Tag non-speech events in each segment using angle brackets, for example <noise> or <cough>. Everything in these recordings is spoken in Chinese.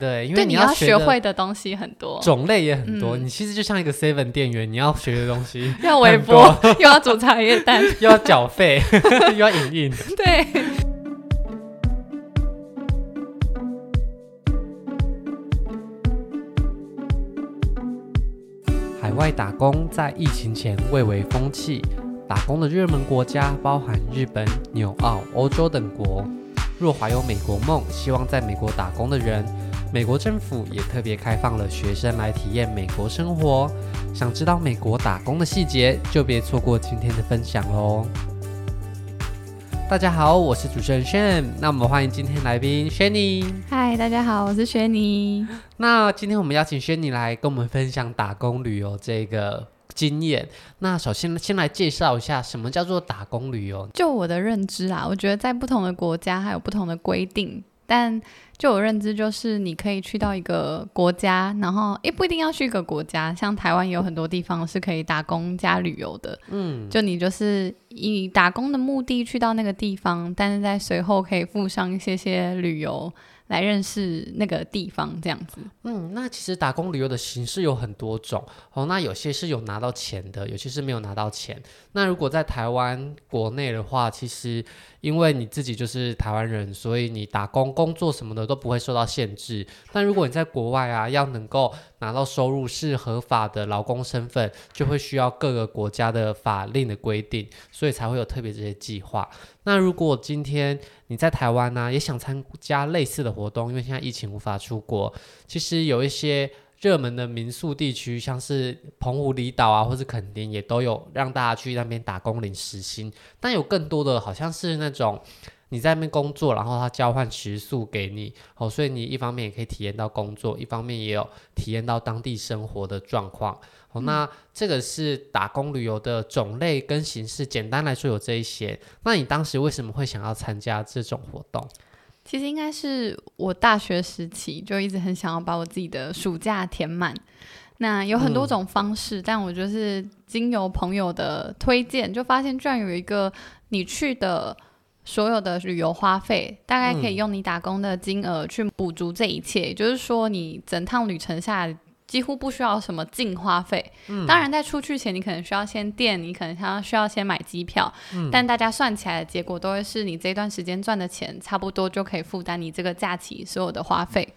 对，因为你要学学会的东西很多，种类也很多。嗯你其实就像一个 seven 店员，你要学的东西 <laughs> 要微波，又要煮茶叶蛋，<laughs> 又要缴费，<laughs> 又要影印。对。海外打工在疫情前蔚为风气，打工的热门国家包含日本、纽澳、欧洲等国。若怀有美国梦，希望在美国打工的人，美国政府也特别开放了学生来体验美国生活。想知道美国打工的细节，就别错过今天的分享喽。大家好，我是主持人 Shane，那我们欢迎今天来宾 Shani。嗨，大家好，我是雪妮。那今天我们邀请 Shani 来跟我们分享打工旅游这个经验。那首先先来介绍一下什么叫做打工旅游。就我的认知啊，我觉得在不同的国家还有不同的规定，但就我认知就是你可以去到一个国家，然后也不一定要去一个国家，像台湾有很多地方是可以打工加旅游的。嗯，就你就是以打工的目的去到那个地方，但是在随后可以附上一些些旅游。来认识那个地方，这样子。嗯，那其实打工旅游的形式有很多种哦。那有些是有拿到钱的，有些是没有拿到钱。那如果在台湾国内的话，其实因为你自己就是台湾人，所以你打工工作什么的都不会受到限制。但如果你在国外啊，要能够拿到收入是合法的劳工身份，就会需要各个国家的法令的规定，所以才会有特别这些计划。那如果今天你在台湾呢、也想参加类似的活动，因为现在疫情无法出国，其实有一些热门的民宿地区，像是澎湖离岛啊，或是垦丁，也都有让大家去那边打工领时薪。但有更多的好像是那种你在那边工作，然后他交换食宿给你，哦，所以你一方面也可以体验到工作，一方面也有体验到当地生活的状况。哦，那这个是打工旅游的种类跟形式，简单来说有这一些。那你当时为什么会想要参加这种活动？其实应该是我大学时期就一直很想要把我自己的暑假填满。那有很多种方式，嗯、但我就是经由朋友的推荐，就发现居然有一个你去的所有的旅游花费，大概可以用你打工的金额去补足这一切。也、嗯、就是说，你整趟旅程下来。几乎不需要什么净花费，嗯、当然在出去前你可能需要先垫，你可能需要需要先买机票，嗯、但大家算起来的结果都会是你这段时间赚的钱差不多就可以负担你这个假期所有的花费。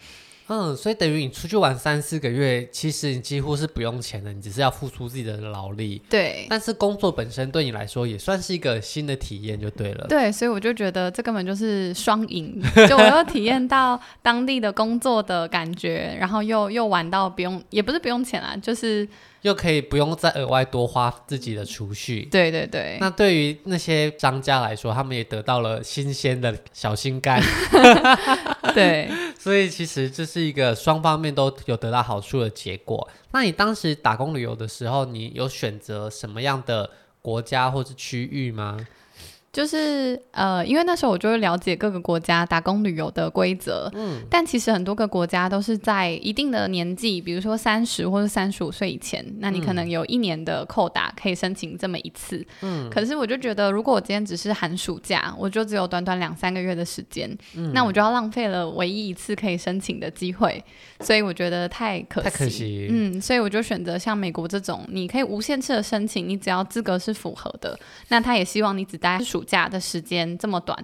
嗯，所以等于你出去玩三四个月，其实你几乎是不用钱的，你只是要付出自己的劳力。对，但是工作本身对你来说也算是一个新的体验，就对了。对，所以我就觉得这根本就是双赢，就我又体验到当地的工作的感觉，然后又又玩到不用，也不是不用钱啊，就是。又可以不用再额外多花自己的储蓄。对对对。那对于那些商家来说，他们也得到了新鲜的小心肝。<laughs> 对。<laughs> 所以其实这是一个双方面都有得到好处的结果。那你当时打工旅游的时候，你有选择什么样的国家或是区域吗？就是呃，因为那时候我就会了解各个国家打工旅游的规则，嗯，但其实很多个国家都是在一定的年纪，比如说三十或者三十五岁以前，那你可能有一年的扣打可以申请这么一次，嗯，可是我就觉得，如果我今天只是寒暑假，我就只有短短两三个月的时间，嗯，那我就要浪费了唯一一次可以申请的机会，所以我觉得太可惜，太可惜，嗯，所以我就选择像美国这种，你可以无限次的申请，你只要资格是符合的，那他也希望你只待暑。假的时间这么短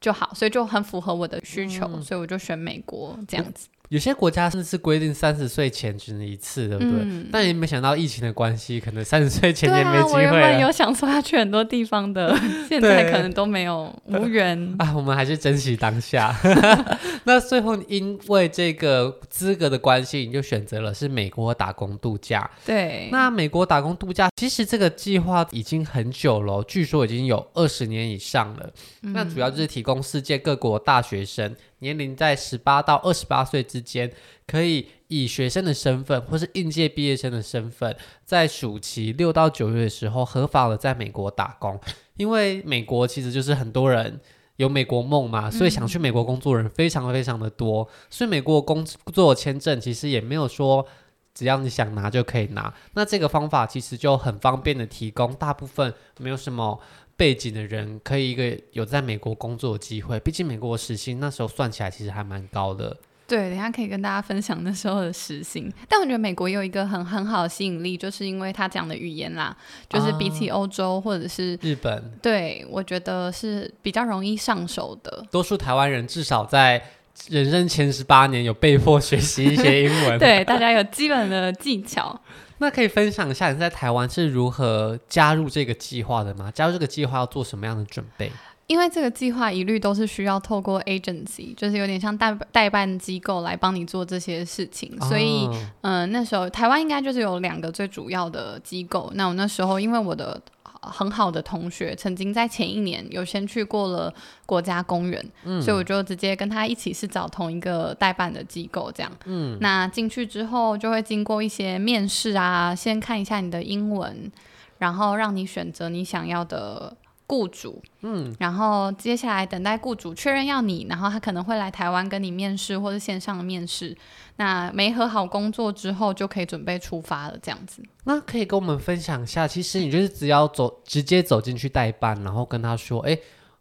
就好，所以就很符合我的需求，嗯、所以我就选美国这样子。有些国家甚至是规定三十岁前只能一次，对不对？嗯、但也没想到疫情的关系，可能三十岁前也没机会。啊、我原本有想说要去很多地方的，<laughs> 现在可能都没有无缘 <laughs> 啊。我们还是珍惜当下。<laughs> 那最后因为这个资格的关系，你就选择了是美国打工度假。对。那美国打工度假，其实这个计划已经很久了，据说已经有二十年以上了。嗯、那主要就是提供世界各国大学生。年龄在十八到二十八岁之间，可以以学生的身份或是应届毕业生的身份，在暑期六到九月的时候，合法的在美国打工。因为美国其实就是很多人有美国梦嘛，所以想去美国工作人非常非常的多。嗯、所以美国工作签证其实也没有说只要你想拿就可以拿。那这个方法其实就很方便的提供，大部分没有什么。背景的人可以一个有在美国工作的机会，毕竟美国的时薪那时候算起来其实还蛮高的。对，等一下可以跟大家分享那时候的时薪。但我觉得美国有一个很很好的吸引力，就是因为他讲的语言啦，就是比起欧洲或者是日本，对，我觉得是比较容易上手的。多数台湾人至少在人生前十八年有被迫学习一些英文，<laughs> 对，大家有基本的技巧。那可以分享一下你在台湾是如何加入这个计划的吗？加入这个计划要做什么样的准备？因为这个计划一律都是需要透过 agency，就是有点像代代办机构来帮你做这些事情，哦、所以，嗯、呃，那时候台湾应该就是有两个最主要的机构。那我那时候因为我的。很好的同学，曾经在前一年有先去过了国家公园，嗯，所以我就直接跟他一起是找同一个代办的机构，这样，嗯，那进去之后就会经过一些面试啊，先看一下你的英文，然后让你选择你想要的。雇主，嗯，然后接下来等待雇主确认要你，然后他可能会来台湾跟你面试或者线上的面试。那没和好工作之后，就可以准备出发了，这样子。那可以跟我们分享一下，其实你就是只要走，直接走进去代办，然后跟他说，哎。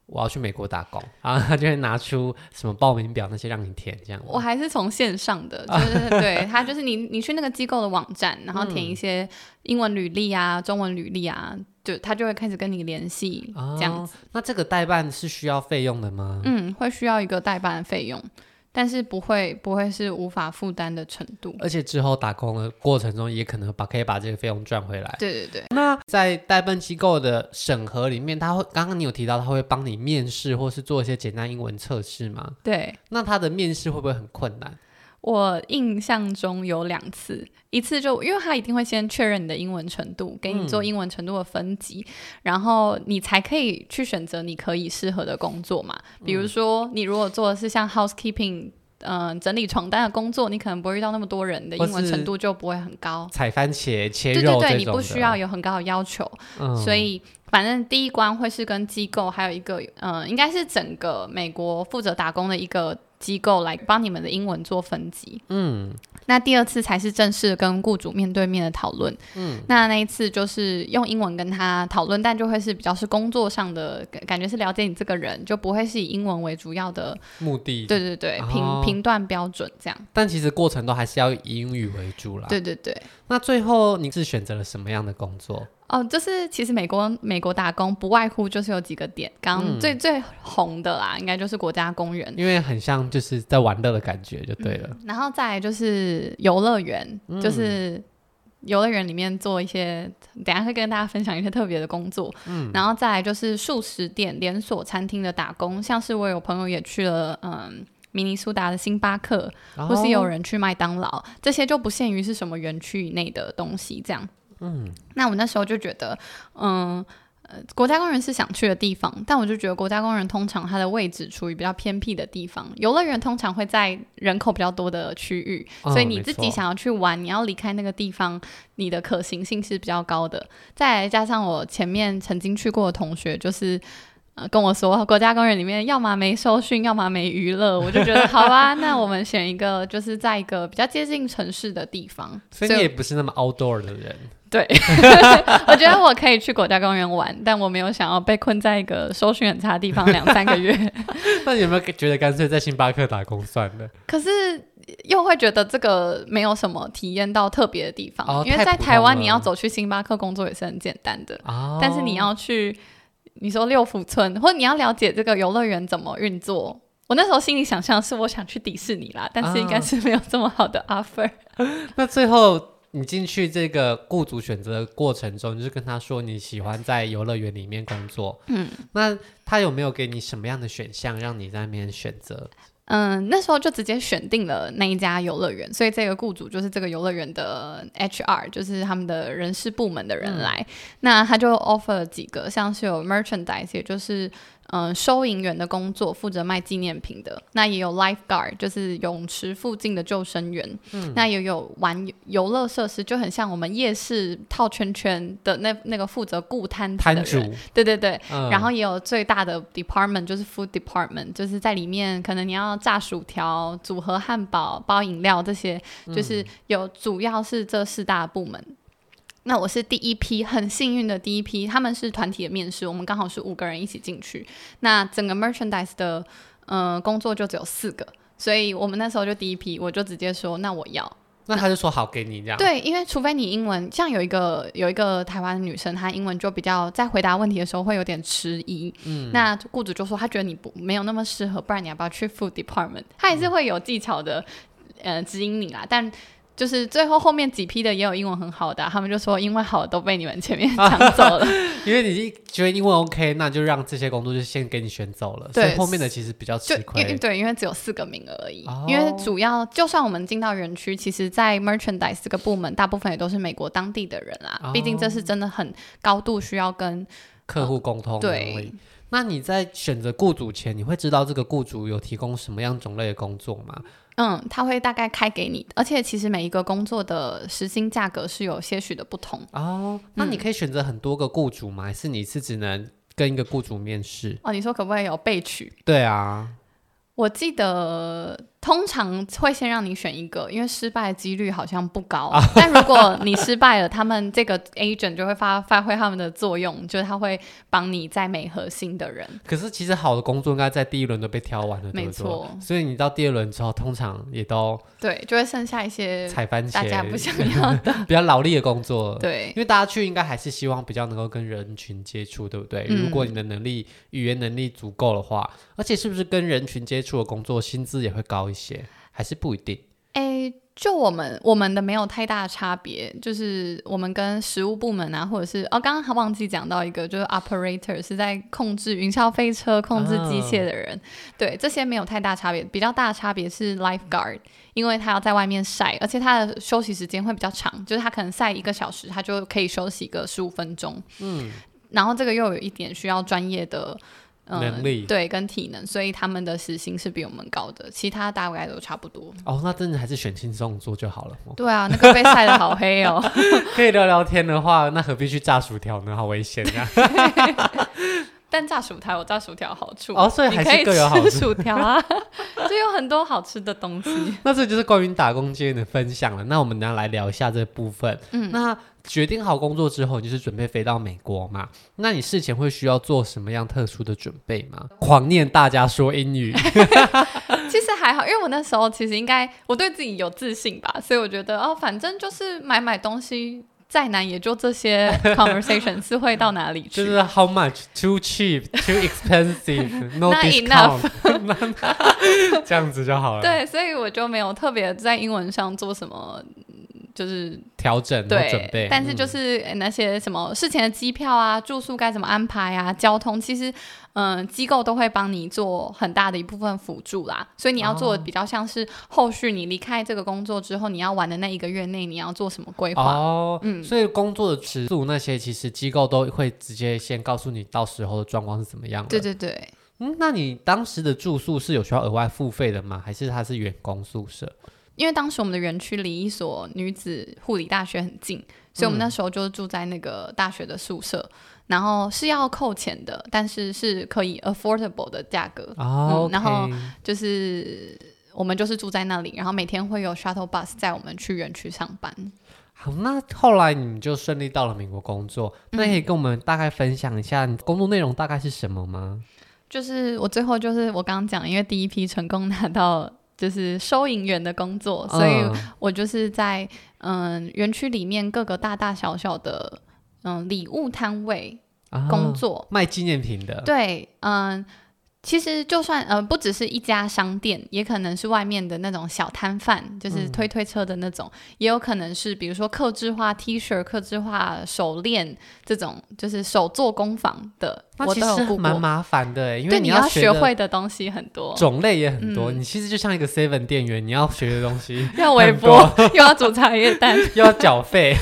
我要去美国打工，然后 <laughs> 他就会拿出什么报名表那些让你填，这样。我还是从线上的，就是对他就是你 <laughs> 你去那个机构的网站，然后填一些英文履历啊、嗯、中文履历啊，就他就会开始跟你联系，这样子。哦，那这个代办是需要费用的吗？嗯，会需要一个代办费用。但是不会不会是无法负担的程度，而且之后打工的过程中也可能把可以把这个费用赚回来。对对对。那在代办机构的审核里面，他会刚刚你有提到他会帮你面试或是做一些简单英文测试吗？对。那他的面试会不会很困难？我印象中有两次，一次就因为他一定会先确认你的英文程度，给你做英文程度的分级，嗯、然后你才可以去选择你可以适合的工作嘛。比如说，你如果做的是像 housekeeping，嗯、呃，整理床单的工作，你可能不会遇到那么多人，的英文程度就不会很高。采番茄、切肉，对对对，你不需要有很高的要求，嗯、所以反正第一关会是跟机构，还有一个，嗯、呃，应该是整个美国负责打工的一个。机构来帮你们的英文做分级，嗯，那第二次才是正式跟雇主面对面的讨论，嗯，那那一次就是用英文跟他讨论，但就会是比较是工作上的感觉，是了解你这个人，就不会是以英文为主要的目的，对对对，评评断标准这样，但其实过程都还是要以英语为主啦，对对对。那最后你是选择了什么样的工作？哦，就是其实美国美国打工不外乎就是有几个点，刚刚最、嗯、最红的啦，应该就是国家公园，因为很像就是在玩乐的感觉就对了。嗯、然后再来就是游乐园，嗯、就是游乐园里面做一些，等下会跟大家分享一些特别的工作。嗯，然后再来就是素食店连锁餐厅的打工，像是我有朋友也去了，嗯，明尼苏达的星巴克，哦、或是有人去麦当劳，这些就不限于是什么园区以内的东西，这样。嗯，那我那时候就觉得，嗯，呃，国家公园是想去的地方，但我就觉得国家公园通常它的位置处于比较偏僻的地方，游乐园通常会在人口比较多的区域，哦、所以你自己想要去玩，你要离开那个地方，你的可行性是比较高的。再来加上我前面曾经去过的同学，就是。跟我说，国家公园里面要么没收讯，要么没娱乐，我就觉得好吧，<laughs> 那我们选一个，就是在一个比较接近城市的地方。<laughs> 所以你也不是那么 outdoor 的人。<laughs> 对，我觉得我可以去国家公园玩，但我没有想要被困在一个收讯很差的地方两三个月。那你有没有觉得干脆在星巴克打工算了？可是又会觉得这个没有什么体验到特别的地方，哦、因为在台湾你要走去星巴克工作也是很简单的，哦、但是你要去。你说六福村，或者你要了解这个游乐园怎么运作？我那时候心里想象是我想去迪士尼啦，但是应该是没有这么好的 offer。啊、<laughs> 那最后你进去这个雇主选择的过程中，你就是跟他说你喜欢在游乐园里面工作。嗯，那他有没有给你什么样的选项让你在那边选择？嗯，那时候就直接选定了那一家游乐园，所以这个雇主就是这个游乐园的 HR，就是他们的人事部门的人来，嗯、那他就 offer 了几个，像是有 merchandise，也就是。嗯，收银员的工作负责卖纪念品的，那也有 lifeguard，就是泳池附近的救生员。嗯，那也有玩游乐设施，就很像我们夜市套圈圈的那那个负责顾摊摊主。对对对，嗯、然后也有最大的 department，就是 food department，就是在里面可能你要炸薯条、组合汉堡、包饮料这些，就是有主要是这四大部门。那我是第一批，很幸运的第一批。他们是团体的面试，我们刚好是五个人一起进去。那整个 merchandise 的呃工作就只有四个，所以我们那时候就第一批，我就直接说，那我要。那他就说好给你这样。对，因为除非你英文，像有一个有一个台湾的女生，她英文就比较在回答问题的时候会有点迟疑。嗯，那雇主就说他觉得你不没有那么适合，不然你要不要去 food department？他也是会有技巧的，嗯、呃，指引你啦，但。就是最后后面几批的也有英文很好的，啊，他们就说英文好的都被你们前面抢走了。<laughs> 因为你觉得英文 OK，那就让这些工作就先给你选走了。对，所以后面的其实比较吃亏。对，因为只有四个名额而已。哦、因为主要就算我们进到园区，其实，在 merchandise 这个部门，大部分也都是美国当地的人啊。毕、哦、竟这是真的很高度需要跟客户沟通。对。那你在选择雇主前，你会知道这个雇主有提供什么样种类的工作吗？嗯，他会大概开给你，而且其实每一个工作的时薪价格是有些许的不同哦。那你可以选择很多个雇主吗？还是你是只能跟一个雇主面试？哦，你说可不可以有备取？对啊。我记得通常会先让你选一个，因为失败的几率好像不高。<laughs> 但如果你失败了，他们这个 agent 就会发发挥他们的作用，就是他会帮你再美合新的人。可是其实好的工作应该在第一轮都被挑完了，没错。所以你到第二轮之后，通常也都对，就会剩下一些采番茄，大家不想要的 <laughs> 比较劳力的工作。对，因为大家去应该还是希望比较能够跟人群接触，对不对？嗯、如果你的能力语言能力足够的话，而且是不是跟人群接触？的工作薪资也会高一些，还是不一定？诶、欸，就我们我们的没有太大的差别，就是我们跟实务部门啊，或者是哦，刚刚还忘记讲到一个，就是 operator 是在控制云霄飞车、控制机械的人，啊、对，这些没有太大差别。比较大的差别是 lifeguard，因为他要在外面晒，而且他的休息时间会比较长，就是他可能晒一个小时，他就可以休息个十五分钟。嗯，然后这个又有一点需要专业的。能力、嗯、对，跟体能，所以他们的时薪是比我们高的，其他大概都差不多。哦，那真的还是选轻松做就好了。对啊，那个被晒的好黑哦。<laughs> 可以聊聊天的话，那何必去炸薯条呢？好危险啊！<laughs> 但炸薯条有炸薯条好处哦，所以还是各有好处。薯条啊，<laughs> 就有很多好吃的东西。那这就是关于打工经验的分享了。那我们等下来聊一下这部分。嗯，那。决定好工作之后，你就是准备飞到美国嘛？那你事前会需要做什么样特殊的准备吗？狂念大家说英语，<laughs> 其实还好，因为我那时候其实应该我对自己有自信吧，所以我觉得哦，反正就是买买东西再难也就这些 conversation 是会到哪里去？<laughs> 就是 how much too cheap too expensive <laughs> no discount 这样子就好了。对，所以我就没有特别在英文上做什么。就是调整对准备，但是就是那些什么事前的机票啊、嗯、住宿该怎么安排啊、交通，其实嗯，机构都会帮你做很大的一部分辅助啦。所以你要做的比较像是后续你离开这个工作之后，你要玩的那一个月内你要做什么规划哦。嗯，所以工作的尺度那些，其实机构都会直接先告诉你到时候的状况是怎么样的。对对对，嗯，那你当时的住宿是有需要额外付费的吗？还是它是员工宿舍？因为当时我们的园区离一所女子护理大学很近，所以我们那时候就住在那个大学的宿舍，嗯、然后是要扣钱的，但是是可以 affordable 的价格。哦、嗯，然后就是我们就是住在那里，然后每天会有 shuttle bus 载我们去园区上班。好，那后来你们就顺利到了美国工作，那可以跟我们大概分享一下你工作内容大概是什么吗？就是我最后就是我刚刚讲，因为第一批成功拿到。就是收银员的工作，所以我就是在嗯园区里面各个大大小小的嗯礼物摊位工作，啊，卖纪念品的。对，嗯。其实就算呃不只是一家商店，也可能是外面的那种小摊贩，就是推推车的那种，嗯、也有可能是比如说客制化 T 恤、客制化手链这种，就是手做工坊的。那其实蛮麻烦的，因为你要学会的东西很多，种类也很多。嗯、你其实就像一个 Seven 店员，你要学的东西 <laughs> 要微波，<laughs> 又要煮茶叶蛋，<laughs> 又要缴费，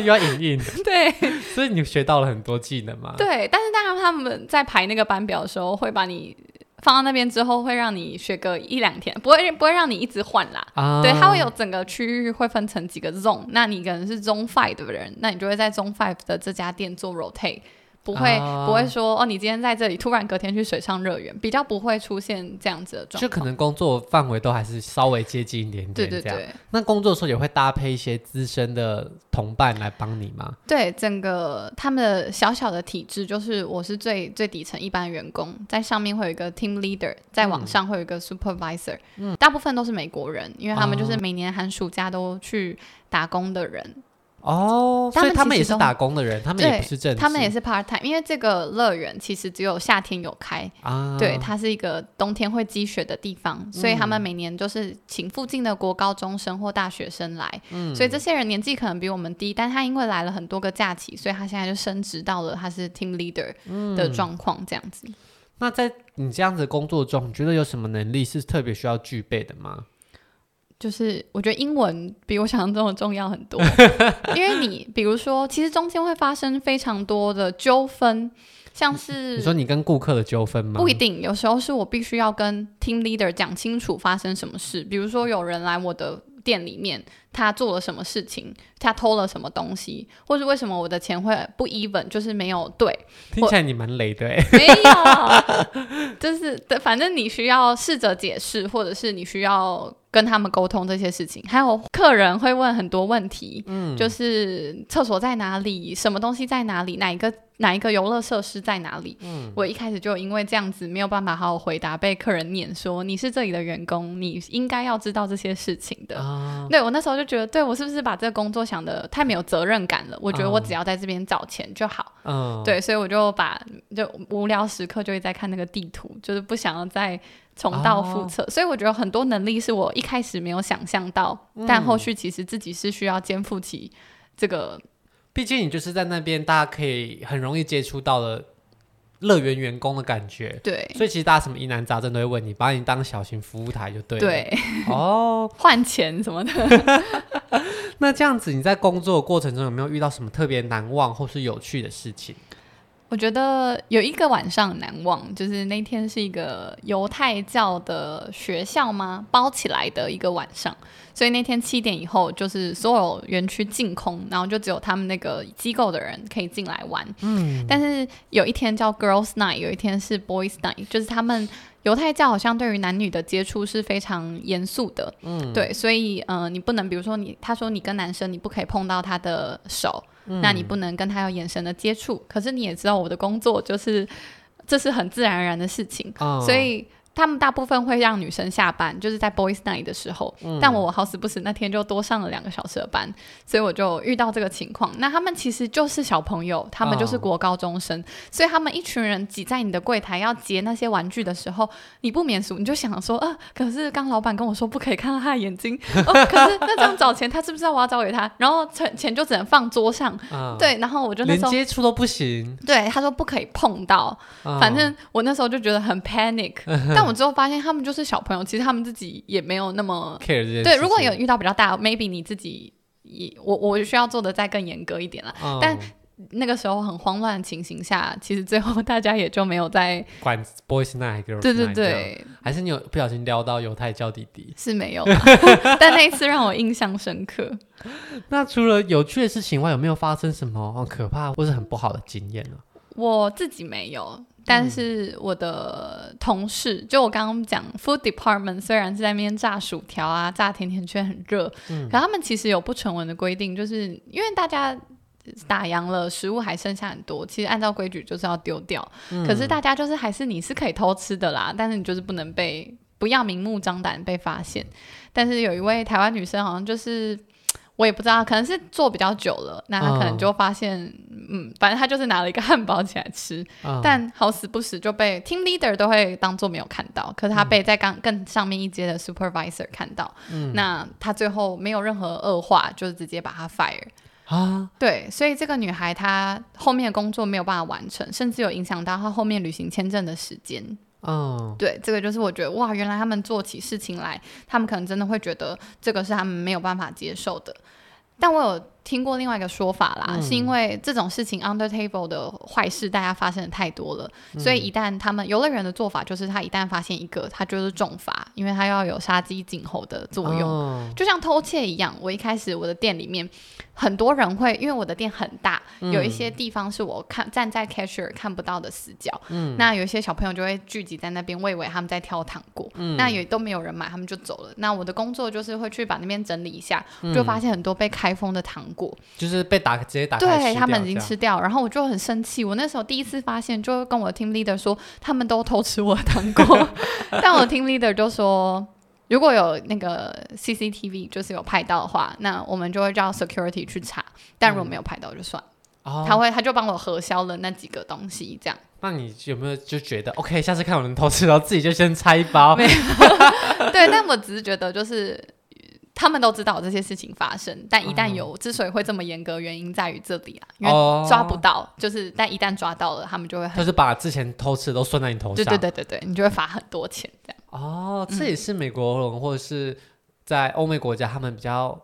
又要影印。对，所以你学到了很多技能嘛。对，但是当然他们在排那个班表的时候，会把你。放到那边之后，会让你学个一两天，不会不会让你一直换啦。啊、对，它会有整个区域会分成几个 zone，那你可能是 zone five 的人，那你就会在 zone five 的这家店做 rotate，不会、啊、不会说哦，你今天在这里，突然隔天去水上乐园，比较不会出现这样子的状况。就可能工作范围都还是稍微接近一点点，对对对。那工作的时候也会搭配一些资深的同伴来帮你吗？对，整个他们的小小的体制就是，我是最最底层一般员工，在上面会有一个 team leader，在网上会有一个 supervisor，嗯，大部分都是美国人，因为他们就是每年寒暑假都去打工的人。哦，所以他们也是打工的人，他们也不是正，他们也是 part time，因为这个乐园其实只有夏天有开啊，对，它是一个冬天会积雪的地方，所以他们每年都是请附近的国高中生或大学生来，嗯，所以这些人年纪可能比我们低，但他因为来了很多个假期，所以他现在就升职到了他是 team leader 的状况这样子。那在你这样子工作中，你觉得有什么能力是特别需要具备的吗？就是我觉得英文比我想象中的重要很多，<laughs> 因为你比如说，其实中间会发生非常多的纠纷，像是你说你跟顾客的纠纷吗？不一定，有时候是我必须要跟 team leader 讲清楚发生什么事，比如说有人来我的店里面，他做了什么事情，他偷了什么东西，或是为什么我的钱会不 even，就是没有对。听起来你蛮雷的哎。没有，就是反正你需要试着解释，或者是你需要。跟他们沟通这些事情，还有客人会问很多问题，嗯，就是厕所在哪里，什么东西在哪里，哪一个哪一个游乐设施在哪里？嗯，我一开始就因为这样子没有办法好好回答，被客人念说，你是这里的员工，你应该要知道这些事情的。啊，对，我那时候就觉得，对，我是不是把这个工作想的太没有责任感了？我觉得我只要在这边找钱就好。嗯，对，所以我就把就无聊时刻就会在看那个地图，就是不想要再。重蹈覆辙，所以我觉得很多能力是我一开始没有想象到，嗯、但后续其实自己是需要肩负起这个。毕竟你就是在那边，大家可以很容易接触到的乐园员工的感觉。对，所以其实大家什么疑难杂症都会问你，把你当小型服务台就对了。对，哦，<laughs> 换钱什么的。<laughs> 那这样子你在工作的过程中有没有遇到什么特别难忘或是有趣的事情？我觉得有一个晚上难忘，就是那天是一个犹太教的学校吗？包起来的一个晚上，所以那天七点以后，就是所有园区净空，然后就只有他们那个机构的人可以进来玩。嗯，但是有一天叫 Girls Night，有一天是 Boys Night，就是他们犹太教好像对于男女的接触是非常严肃的。嗯，对，所以呃，你不能比如说你，他说你跟男生你不可以碰到他的手。那你不能跟他有眼神的接触，嗯，可是你也知道我的工作就是，这是很自然而然的事情，哦，所以。他们大部分会让女生下班，就是在 Boys Night 的时候。嗯、但我好死不死那天就多上了两个小时的班，所以我就遇到这个情况。那他们其实就是小朋友，他们就是国高中生，哦、所以他们一群人挤在你的柜台要结那些玩具的时候，你不免俗，你就想说，呃，可是刚老板跟我说不可以看到他的眼睛，哦，可是那这样找钱，他知不知道我要找给他？然后钱钱就只能放桌上，哦、对，然后我就那时候连接触都不行，对，他说不可以碰到，哦、反正我那时候就觉得很 panic，、嗯、<laughs> 但我。我之后发现他们就是小朋友，其实他们自己也没有那么 care 这件事。对，如果有遇到比较大，maybe 你自己也我我需要做的再更严格一点了。嗯、但那个时候很慌乱的情形下，其实最后大家也就没有在管 boys night girls night。对对对，还是你有不小心撩到犹太教弟弟？是没有，<laughs> 但那一次让我印象深刻。那除了有趣的事情外，有没有发生什么可怕或是很不好的经验呢？我自己没有。但是我的同事，嗯、就我刚刚讲，food department 虽然是在那边炸薯条啊、炸甜甜圈很热，嗯，可他们其实有不成文的规定，就是因为大家打烊了，食物还剩下很多，其实按照规矩就是要丢掉。嗯、可是大家就是还是你是可以偷吃的啦，但是你就是不能被不要明目张胆被发现。但是有一位台湾女生好像就是。我也不知道，可能是做比较久了，那他可能就发现，嗯，嗯，反正他就是拿了一个汉堡起来吃，嗯、但好死不死就被 team leader 都会当做没有看到，可是他被在刚更上面一阶的 supervisor 看到，嗯，那他最后没有任何恶化，就是直接把他 fire 啊，对，所以这个女孩她后面的工作没有办法完成，甚至有影响到她后面旅行签证的时间。哦对，这个就是我觉得哇，原来他们做起事情来，他们可能真的会觉得这个是他们没有办法接受的。但我有听过另外一个说法啦，嗯、是因为这种事情 under table 的坏事大家发生的太多了，嗯、所以一旦他们游乐园的做法就是，他一旦发现一个，他就是重罚，因为他要有杀鸡儆猴的作用，哦、就像偷窃一样。我一开始我的店里面很多人会，因为我的店很大，嗯、有一些地方是我看站在 cashier 看不到的死角，嗯、那有一些小朋友就会聚集在那边，我以为他们在挑糖果，嗯、那也都没有人买，他们就走了。那我的工作就是会去把那边整理一下，嗯、就发现很多被开封的糖果。就是被打直接打开，对他们已经吃掉，然后我就很生气。我那时候第一次发现，就跟我的 team leader 说，他们都偷吃我的糖果。<laughs> 但我 team leader 就说，如果有那个 CCTV 就是有拍到的话，那我们就会叫 security 去查。但如果没有拍到就算，嗯、他会他就帮我核销了那几个东西，这样。那你有没有就觉得 OK？下次看我能偷吃，然后自己就先拆一包？没有 <laughs> 对，但我只是觉得就是。他们都知道这些事情发生，但一旦有，之所以会这么严格，原因在于这里啊，因为抓不到，就是但一旦抓到了，他们就会就是把之前偷吃的都算在你头上，对对对对对，你就会罚很多钱这样。哦，这也是美国人或者是在欧美国家他们比较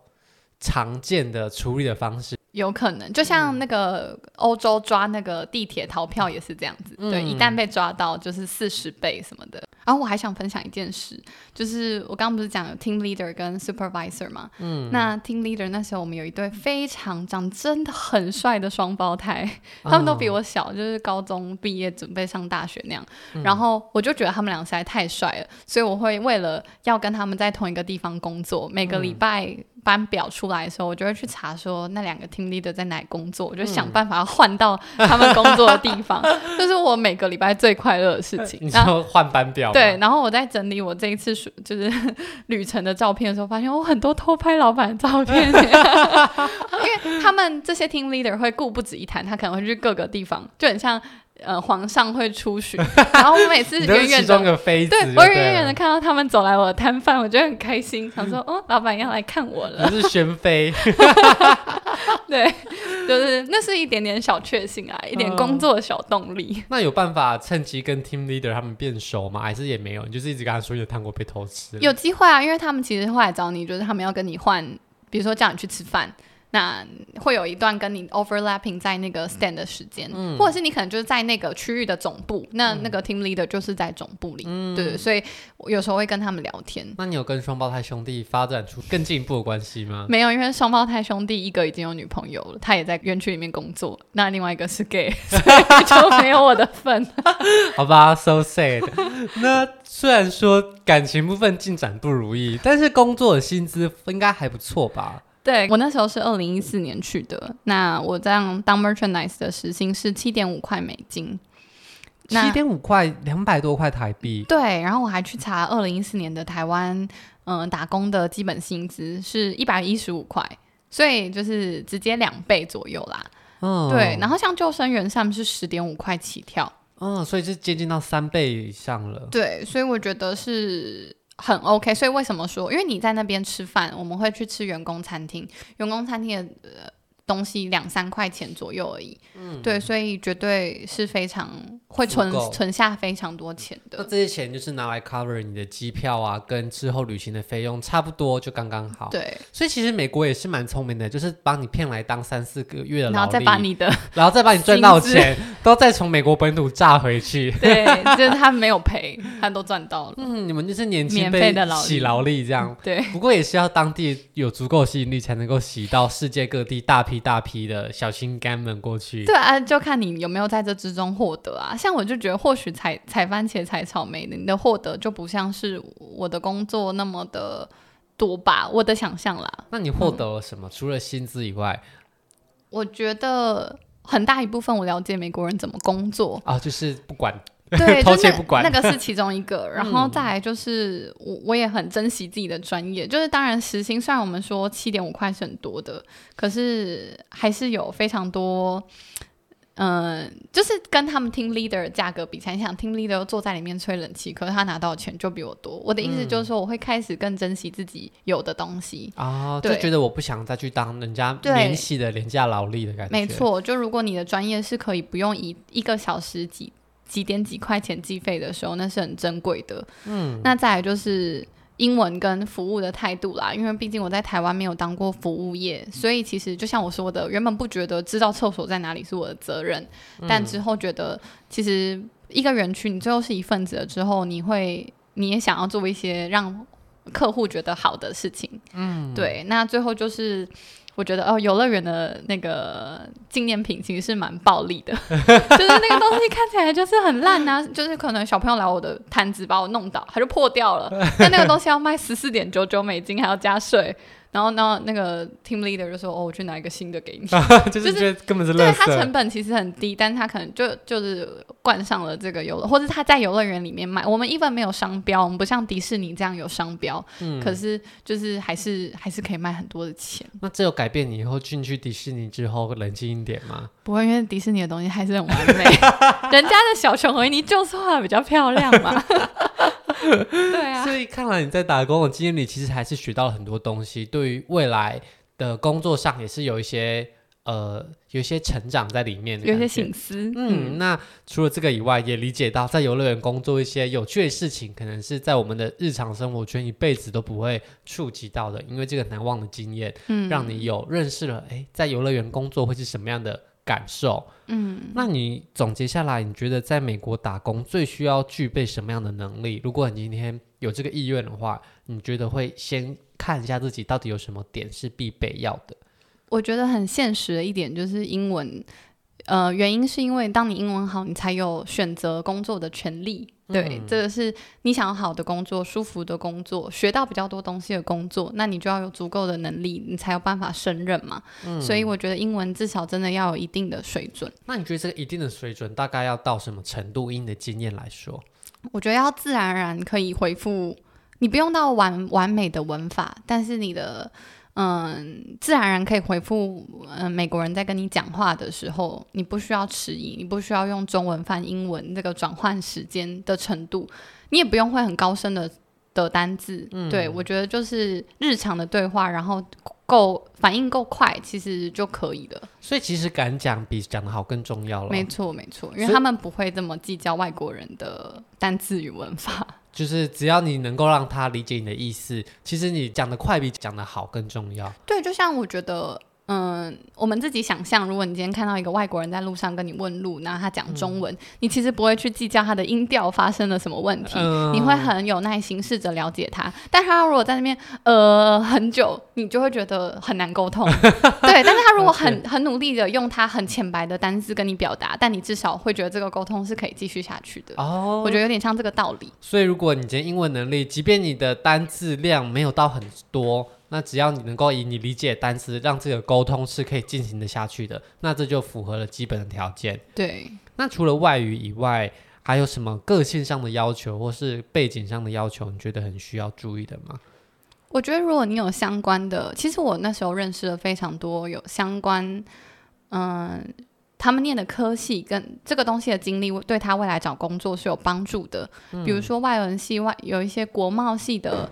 常见的处理的方式。有可能，就像那个欧洲抓那个地铁逃票也是这样子，嗯、对，一旦被抓到就是四十倍什么的。然后我还想分享一件事，就是我刚刚不是讲有 team leader 跟 supervisor 嘛？嗯，那 team leader 那时候我们有一对非常长真的很帅的双胞胎，他们都比我小，就是高中毕业准备上大学那样。嗯、然后我就觉得他们俩实在太帅了，所以我会为了要跟他们在同一个地方工作，每个礼拜班表出来的时候，我就会去查说那两个 team leader 在哪里工作，我就想办法换到他们工作的地方，这、嗯、是我每个礼拜最快乐的事情。你说换班表？对，然后我在整理我这一次就是旅程的照片的时候，发现我很多偷拍老板的照片，<laughs> 因为他们这些 team leader 会顾不止一谈，他可能会去各个地方，就很像呃皇上会出巡，然后我每次 <laughs> 远远的对，对我远远的看到他们走来我的摊贩，我觉得很开心，想说哦，老板要来看我了，是宣妃，<laughs> 对，就是那是一点点小确幸啊，一点工作的小动力。嗯、<laughs> 那有办法趁机跟 team leader 他们变熟吗？还是也没有？你就是一直跟他说有糖果被偷吃？有机会啊，因为他们其实后来找你，就是他们要跟你换，比如说叫你去吃饭。那会有一段跟你 overlapping 在那个 stand 的时间，嗯、或者是你可能就是在那个区域的总部，那那个 team leader 就是在总部里，嗯、对，所以我有时候会跟他们聊天。那你有跟双胞胎兄弟发展出更进一步的关系吗？没有，因为双胞胎兄弟一个已经有女朋友了，他也在园区里面工作，那另外一个是 gay，<laughs> 所以就没有我的份。<laughs> 好吧，so sad。那虽然说感情部分进展不如意，但是工作的薪资应该还不错吧？对，我那时候是二零一四年去的，那我这样当 merchandise 的时薪是七点五块美金，七点五块两百多块台币。对，然后我还去查二零一四年的台湾，嗯、呃，打工的基本薪资是一百一十五块，所以就是直接两倍左右啦。嗯，对，然后像救生员上面是十点五块起跳，嗯，所以是接近到三倍以上了。对，所以我觉得是。很 OK，所以为什么说？因为你在那边吃饭，我们会去吃员工餐厅，员工餐厅的。呃东西两三块钱左右而已，嗯，对，所以绝对是非常会存存下非常多钱的。那这些钱就是拿来 cover 你的机票啊，跟之后旅行的费用，差不多就刚刚好。对，所以其实美国也是蛮聪明的，就是把你骗来当三四个月的，然后再把你的，<laughs> 然后再把你赚到钱，都再从美国本土炸回去。对，就是他没有赔，他都赚到了。嗯，你们就是年轻被洗劳力这样。嗯、对，不过也是要当地有足够吸引力，才能够洗到世界各地大批。大批的小心肝们过去，对啊，就看你有没有在这之中获得啊。像我就觉得，或许采采番茄、采草莓的，你的获得就不像是我的工作那么的多吧？我的想象啦。那你获得了什么？嗯、除了薪资以外，我觉得很大一部分我了解美国人怎么工作啊，就是不管。对，<laughs> 偷窃不管，那个是其中一个，<laughs> 然后再来就是我我也很珍惜自己的专业，就是当然时薪虽然我们说七点五块是很多的，可是还是有非常多，嗯、呃，就是跟他们 team leader 的价格比起来，你想 team leader 坐在里面吹冷气，可是他拿到的钱就比我多。我的意思就是说，我会开始更珍惜自己有的东西啊，对就觉得我不想再去当人家免洗的廉价劳力的感觉。没错，就如果你的专业是可以不用以一个小时几。几点几块钱计费的时候，那是很珍贵的。嗯，那再来就是英文跟服务的态度啦，因为毕竟我在台湾没有当过服务业，所以其实就像我说的，原本不觉得知道厕所在哪里是我的责任，嗯、但之后觉得其实一个园区你最后是一份子了之后，你会你也想要做一些让客户觉得好的事情，嗯，对，那最后就是。我觉得哦，游乐园的那个纪念品其实是蛮暴力的，就是那个东西看起来就是很烂啊，就是可能小朋友来我的摊子把我弄倒，它就破掉了，但那个东西要卖十四点九九美金，还要加税。然后，然后那个 team leader 就说：“哦，我去拿一个新的给你。<laughs> ”就是觉得根本是。对，它成本其实很低，但是他可能就就是冠上了这个游乐，或者他在游乐园里面卖。我们一般没有商标，我们不像迪士尼这样有商标。嗯。可是就是还是还是可以卖很多的钱。那这有改变你以后进去迪士尼之后冷静一点吗？不会，因为迪士尼的东西还是很完美。<laughs> 人家的小熊维尼就是画的比较漂亮嘛。对啊，所以看来你在打工的经验里，其实还是学到了很多东西，对于未来的工作上也是有一些呃，有一些成长在里面的，有一些醒思。嗯，嗯，那除了这个以外，也理解到在游乐园工作一些有趣的事情，可能是在我们的日常生活圈一辈子都不会触及到的，因为这个难忘的经验，嗯，让你有认识了，哎，在游乐园工作会是什么样的感受，嗯，那你总结下来，你觉得在美国打工最需要具备什么样的能力？如果你今天有这个意愿的话，你觉得会先看一下自己到底有什么点是必备要的？我觉得很现实的一点就是英文，呃，原因是因为当你英文好，你才有选择工作的权利。对，嗯、这个是你想要好的工作、舒服的工作、学到比较多东西的工作，那你就要有足够的能力，你才有办法胜任嘛。嗯、所以我觉得英文至少真的要有一定的水准。那你觉得这个一定的水准大概要到什么程度？以你的经验来说，我觉得要自然而然可以回复，你不用到完完美的文法，但是你的。嗯，自然而然可以回复。嗯，美国人在跟你讲话的时候，你不需要迟疑，你不需要用中文翻英文这个转换时间的程度，你也不用会很高深的的单字。嗯，对，我觉得就是日常的对话，然后够反应够快，其实就可以了。所以其实敢讲比讲得好更重要了。没错，没错，因为他们不会这么计较外国人的单字与文法。就是只要你能够让他理解你的意思，其实你讲得快比讲得好更重要。对，就像我觉得。嗯，我们自己想象，如果你今天看到一个外国人在路上跟你问路，然后他讲中文，嗯、你其实不会去计较他的音调发生了什么问题，嗯、你会很有耐心试着了解他。但他如果在那边呃很久，你就会觉得很难沟通。<laughs> 对，但是他如果很很努力的用他很浅白的单字跟你表达，但你至少会觉得这个沟通是可以继续下去的。哦，我觉得有点像这个道理。所以，如果你今天英文能力，即便你的单字量没有到很多。那只要你能够以你理解的单词让这个沟通是可以进行的下去的，那这就符合了基本的条件。对。那除了外语以外，还有什么个性上的要求或是背景上的要求，你觉得很需要注意的吗？我觉得如果你有相关的，其实我那时候认识了非常多有相关，嗯，他们念的科系跟这个东西的经历，对他未来找工作是有帮助的。嗯。比如说外文系外有一些国贸系的。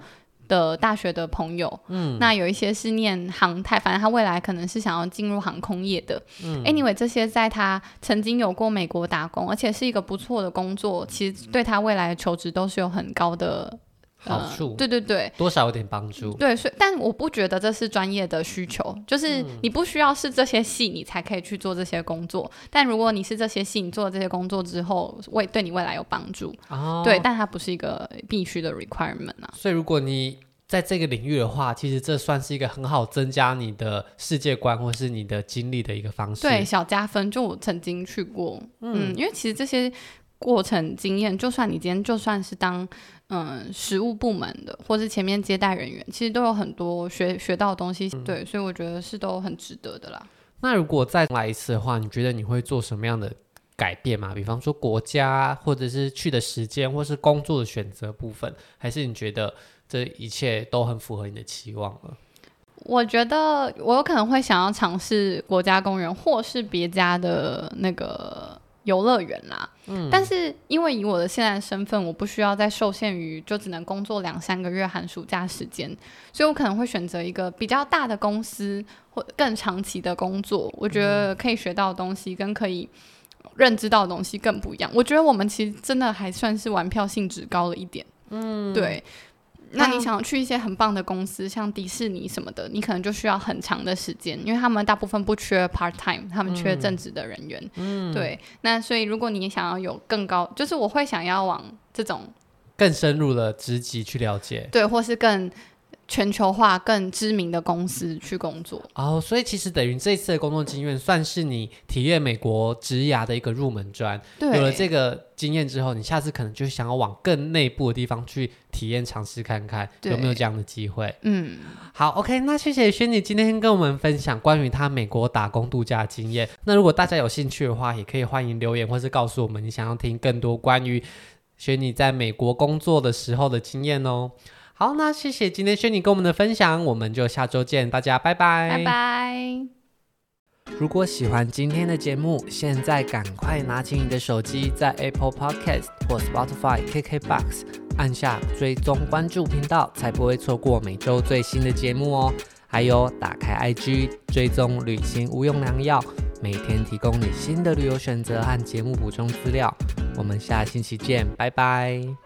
的大学的朋友，嗯，那有一些是念航太，反正他未来可能是想要进入航空业的。嗯，anyway，这些在他曾经有过美国打工，而且是一个不错的工作，其实对他未来的求职都是有很高的好处。呃、对对对，多少有点帮助。对，所以但我不觉得这是专业的需求，就是你不需要是这些系，你才可以去做这些工作。但如果你是这些系，你做了这些工作之后，未对你未来有帮助。哦，对，但它不是一个必须的 requirement 啊。所以如果你在这个领域的话，其实这算是一个很好增加你的世界观或是你的经历的一个方式。对，小加分。就我曾经去过，嗯，嗯，因为其实这些过程经验，就算你今天就算是当嗯实务部门的，或是前面接待人员，其实都有很多学学到的东西。嗯、对，所以我觉得是都很值得的啦。那如果再来一次的话，你觉得你会做什么样的改变吗？比方说国家，或者是去的时间，或是工作的选择部分，还是你觉得？这一切都很符合你的期望了。我觉得我有可能会想要尝试国家公园或是别家的那个游乐园啦。嗯，但是因为以我的现在身份，我不需要再受限于就只能工作两三个月寒暑假时间，所以我可能会选择一个比较大的公司或更长期的工作。我觉得可以学到的东西跟可以认知到的东西更不一样。我觉得我们其实真的还算是玩票性质高了一点。嗯，对。那你想要去一些很棒的公司，像迪士尼什么的，你可能就需要很长的时间，因为他们大部分不缺 part time，他们缺正职的人员。嗯，对。那所以如果你想要有更高，就是我会想要往这种更深入的职级去了解，对，或是更。全球化更知名的公司去工作哦，所以其实等于这次的工作经验算是你体验美国职涯的一个入门砖。对，有了这个经验之后，你下次可能就想要往更内部的地方去体验尝试看看，有没有这样的机会。嗯，好，OK，那谢谢轩尼今天跟我们分享关于他美国打工度假经验。那如果大家有兴趣的话，也可以欢迎留言或是告诉我们你想要听更多关于轩尼在美国工作的时候的经验哦。好，那谢谢今天轩尼跟我们的分享，我们就下周见，大家拜拜，拜拜。如果喜欢今天的节目，现在赶快拿起你的手机，在 Apple Podcast 或 Spotify、KKBox 按下追踪关注频道，才不会错过每周最新的节目哦。还有，打开 IG 追踪旅行无用良药，每天提供你新的旅游选择和节目补充资料。我们下星期见，拜拜。